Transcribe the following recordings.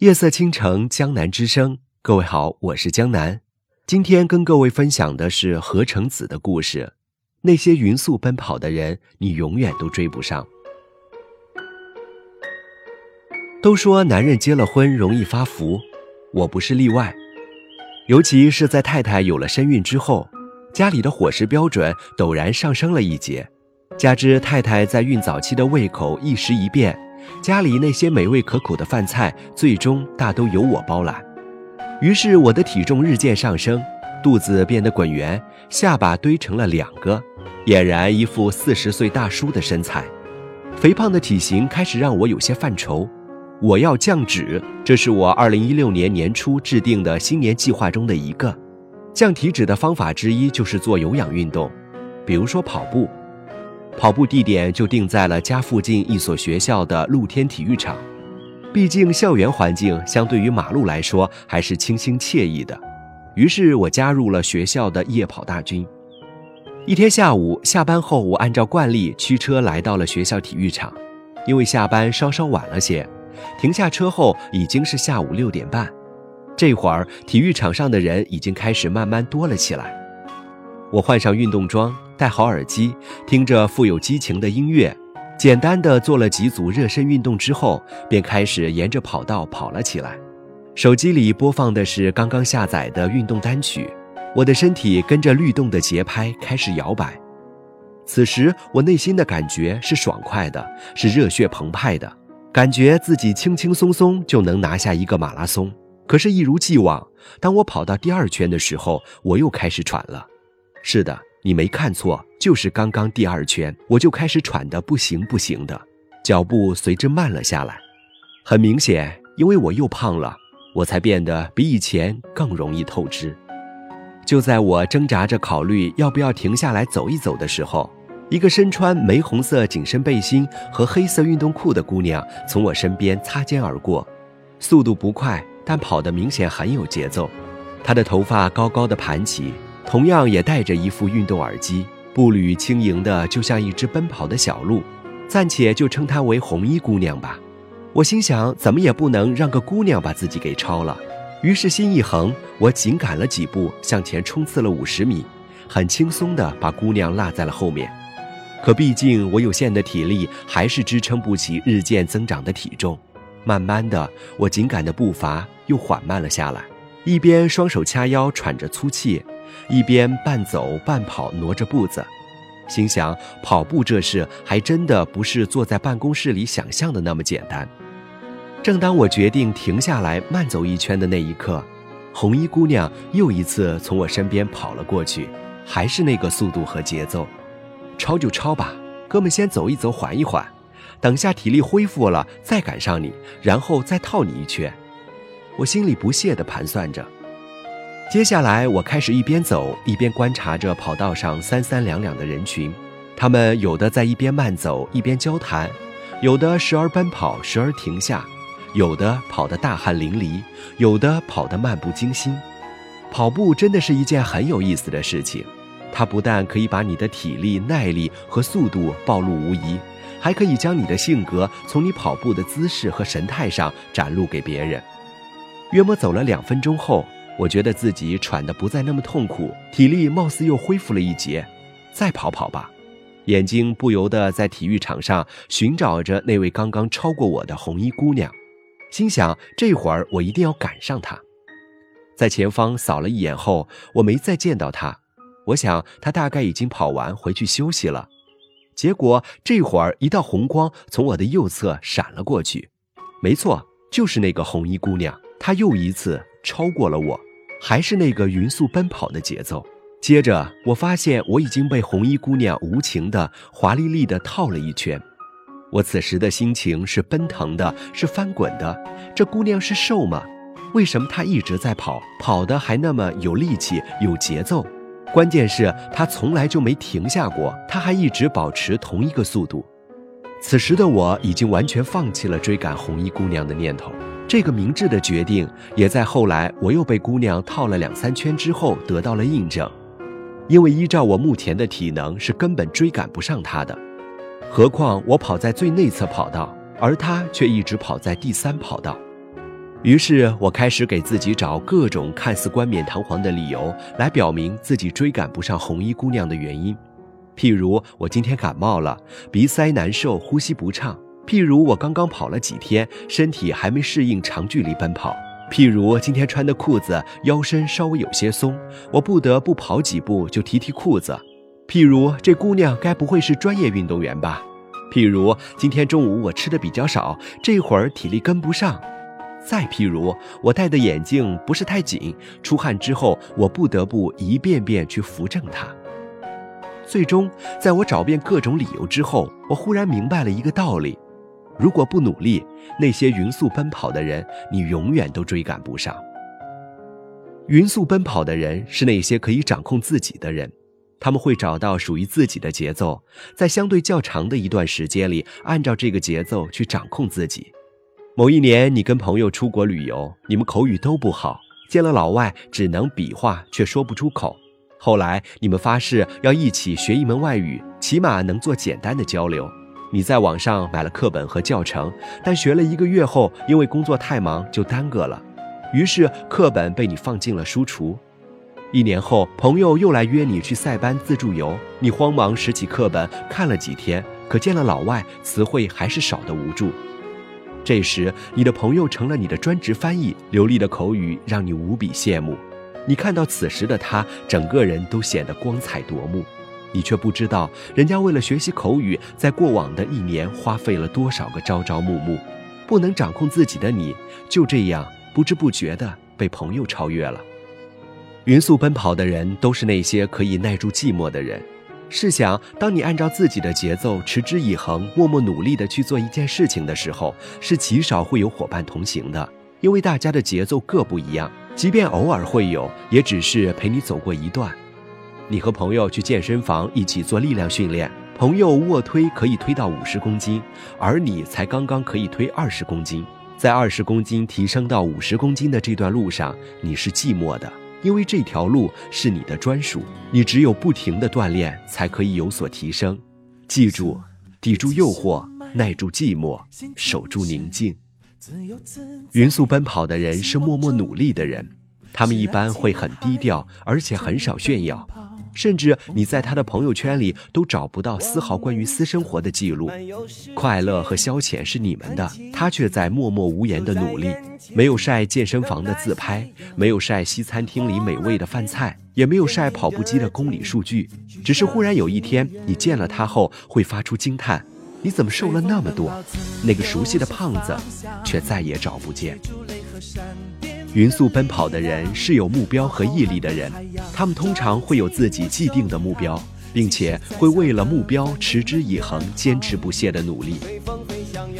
夜色倾城，江南之声。各位好，我是江南。今天跟各位分享的是何成子的故事。那些匀速奔跑的人，你永远都追不上。都说男人结了婚容易发福，我不是例外。尤其是在太太有了身孕之后，家里的伙食标准陡然上升了一截。加之太太在孕早期的胃口一时一变，家里那些美味可口的饭菜最终大都由我包揽。于是我的体重日渐上升，肚子变得滚圆，下巴堆成了两个，俨然一副四十岁大叔的身材。肥胖的体型开始让我有些犯愁。我要降脂，这是我二零一六年年初制定的新年计划中的一个。降体脂的方法之一就是做有氧运动，比如说跑步。跑步地点就定在了家附近一所学校的露天体育场，毕竟校园环境相对于马路来说还是清新惬意的。于是我加入了学校的夜跑大军。一天下午下班后，我按照惯例驱车来到了学校体育场，因为下班稍稍晚了些，停下车后已经是下午六点半。这会儿体育场上的人已经开始慢慢多了起来。我换上运动装。戴好耳机，听着富有激情的音乐，简单的做了几组热身运动之后，便开始沿着跑道跑了起来。手机里播放的是刚刚下载的运动单曲，我的身体跟着律动的节拍开始摇摆。此时，我内心的感觉是爽快的，是热血澎湃的，感觉自己轻轻松松就能拿下一个马拉松。可是，一如既往，当我跑到第二圈的时候，我又开始喘了。是的。你没看错，就是刚刚第二圈，我就开始喘得不行不行的，脚步随之慢了下来。很明显，因为我又胖了，我才变得比以前更容易透支。就在我挣扎着考虑要不要停下来走一走的时候，一个身穿玫红色紧身背心和黑色运动裤的姑娘从我身边擦肩而过，速度不快，但跑得明显很有节奏。她的头发高高的盘起。同样也戴着一副运动耳机，步履轻盈的，就像一只奔跑的小鹿。暂且就称她为红衣姑娘吧。我心想，怎么也不能让个姑娘把自己给超了。于是心一横，我紧赶了几步，向前冲刺了五十米，很轻松的把姑娘落在了后面。可毕竟我有限的体力还是支撑不起日渐增长的体重。慢慢的，我紧赶的步伐又缓慢了下来，一边双手掐腰，喘着粗气。一边半走半跑，挪着步子，心想跑步这事还真的不是坐在办公室里想象的那么简单。正当我决定停下来慢走一圈的那一刻，红衣姑娘又一次从我身边跑了过去，还是那个速度和节奏。超就超吧，哥们，先走一走，缓一缓，等下体力恢复了再赶上你，然后再套你一圈。我心里不屑地盘算着。接下来，我开始一边走一边观察着跑道上三三两两的人群，他们有的在一边慢走一边交谈，有的时而奔跑时而停下，有的跑得大汗淋漓，有的跑得漫不经心。跑步真的是一件很有意思的事情，它不但可以把你的体力、耐力和速度暴露无遗，还可以将你的性格从你跑步的姿势和神态上展露给别人。约莫走了两分钟后。我觉得自己喘得不再那么痛苦，体力貌似又恢复了一截，再跑跑吧。眼睛不由得在体育场上寻找着那位刚刚超过我的红衣姑娘，心想这会儿我一定要赶上她。在前方扫了一眼后，我没再见到她，我想她大概已经跑完回去休息了。结果这会儿一道红光从我的右侧闪了过去，没错，就是那个红衣姑娘，她又一次超过了我。还是那个匀速奔跑的节奏。接着，我发现我已经被红衣姑娘无情的、华丽丽的套了一圈。我此时的心情是奔腾的，是翻滚的。这姑娘是瘦吗？为什么她一直在跑，跑的还那么有力气、有节奏？关键是她从来就没停下过，她还一直保持同一个速度。此时的我已经完全放弃了追赶红衣姑娘的念头。这个明智的决定，也在后来我又被姑娘套了两三圈之后得到了印证。因为依照我目前的体能，是根本追赶不上她的。何况我跑在最内侧跑道，而她却一直跑在第三跑道。于是我开始给自己找各种看似冠冕堂皇的理由，来表明自己追赶不上红衣姑娘的原因。譬如我今天感冒了，鼻塞难受，呼吸不畅；譬如我刚刚跑了几天，身体还没适应长距离奔跑；譬如今天穿的裤子腰身稍微有些松，我不得不跑几步就提提裤子；譬如这姑娘该不会是专业运动员吧？譬如今天中午我吃的比较少，这会儿体力跟不上。再譬如，我戴的眼镜不是太紧，出汗之后我不得不一遍遍去扶正它。最终，在我找遍各种理由之后，我忽然明白了一个道理：如果不努力，那些匀速奔跑的人，你永远都追赶不上。匀速奔跑的人是那些可以掌控自己的人，他们会找到属于自己的节奏，在相对较长的一段时间里，按照这个节奏去掌控自己。某一年，你跟朋友出国旅游，你们口语都不好，见了老外只能比划，却说不出口。后来你们发誓要一起学一门外语，起码能做简单的交流。你在网上买了课本和教程，但学了一个月后，因为工作太忙就耽搁了，于是课本被你放进了书橱。一年后，朋友又来约你去塞班自助游，你慌忙拾起课本看了几天，可见了老外，词汇还是少的无助。这时，你的朋友成了你的专职翻译，流利的口语让你无比羡慕。你看到此时的他，整个人都显得光彩夺目。你却不知道，人家为了学习口语，在过往的一年花费了多少个朝朝暮暮。不能掌控自己的你，就这样不知不觉地被朋友超越了。匀速奔跑的人，都是那些可以耐住寂寞的人。试想，当你按照自己的节奏持之以恒、默默努力地去做一件事情的时候，是极少会有伙伴同行的，因为大家的节奏各不一样。即便偶尔会有，也只是陪你走过一段。你和朋友去健身房一起做力量训练，朋友卧推可以推到五十公斤，而你才刚刚可以推二十公斤。在二十公斤提升到五十公斤的这段路上，你是寂寞的。因为这条路是你的专属，你只有不停的锻炼，才可以有所提升。记住，抵住诱惑，耐住寂寞，守住宁静。匀速奔跑的人是默默努力的人，他们一般会很低调，而且很少炫耀。甚至你在他的朋友圈里都找不到丝毫关于私生活的记录，快乐和消遣是你们的，他却在默默无言的努力，没有晒健身房的自拍，没有晒西餐厅里美味的饭菜，也没有晒跑步机的公里数据，只是忽然有一天你见了他后会发出惊叹：你怎么瘦了那么多？那个熟悉的胖子，却再也找不见。匀速奔跑的人是有目标和毅力的人，他们通常会有自己既定的目标，并且会为了目标持之以恒、坚持不懈的努力。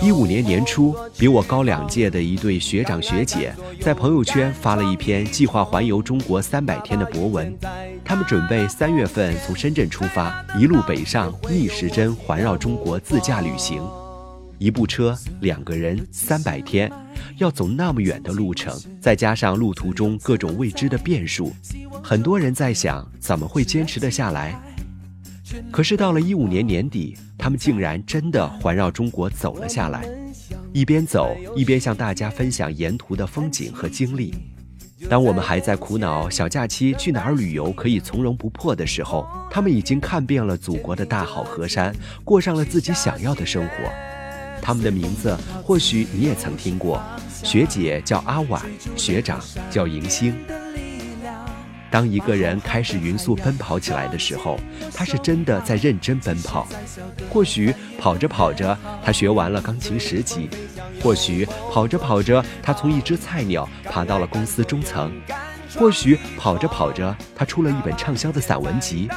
一五年年初，比我高两届的一对学长学姐在朋友圈发了一篇计划环游中国三百天的博文，他们准备三月份从深圳出发，一路北上逆时针环绕中国自驾旅行。一部车，两个人，三百天，要走那么远的路程，再加上路途中各种未知的变数，很多人在想怎么会坚持得下来。可是到了一五年年底，他们竟然真的环绕中国走了下来，一边走一边向大家分享沿途的风景和经历。当我们还在苦恼小假期去哪儿旅游可以从容不迫的时候，他们已经看遍了祖国的大好河山，过上了自己想要的生活。他们的名字或许你也曾听过，学姐叫阿婉，学长叫迎星。当一个人开始匀速奔跑起来的时候，他是真的在认真奔跑。或许跑着跑着，他学完了钢琴十级；或许跑着跑着，他从一只菜鸟爬到了公司中层；或许跑着跑着，他出了一本畅销的散文集；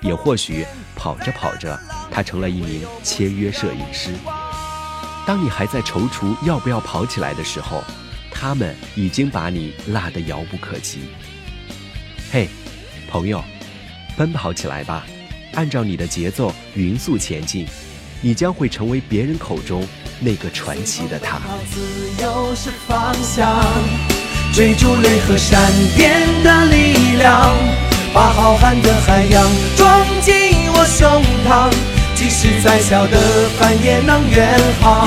也或许跑着跑着，他成了一名签约摄影师。当你还在踌躇要不要跑起来的时候，他们已经把你落得遥不可及。嘿，朋友，奔跑起来吧！按照你的节奏匀速前进，你将会成为别人口中那个传奇的他。追逐雷和闪电的力量，把浩瀚的海洋装进我胸膛。即使再小的帆也能远航，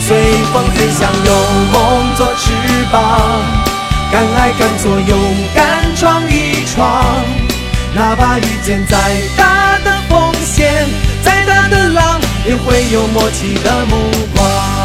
随风飞翔，有梦做翅膀，敢爱敢做，勇敢闯一闯。哪怕遇见再大的风险，再大的浪，也会有默契的目光。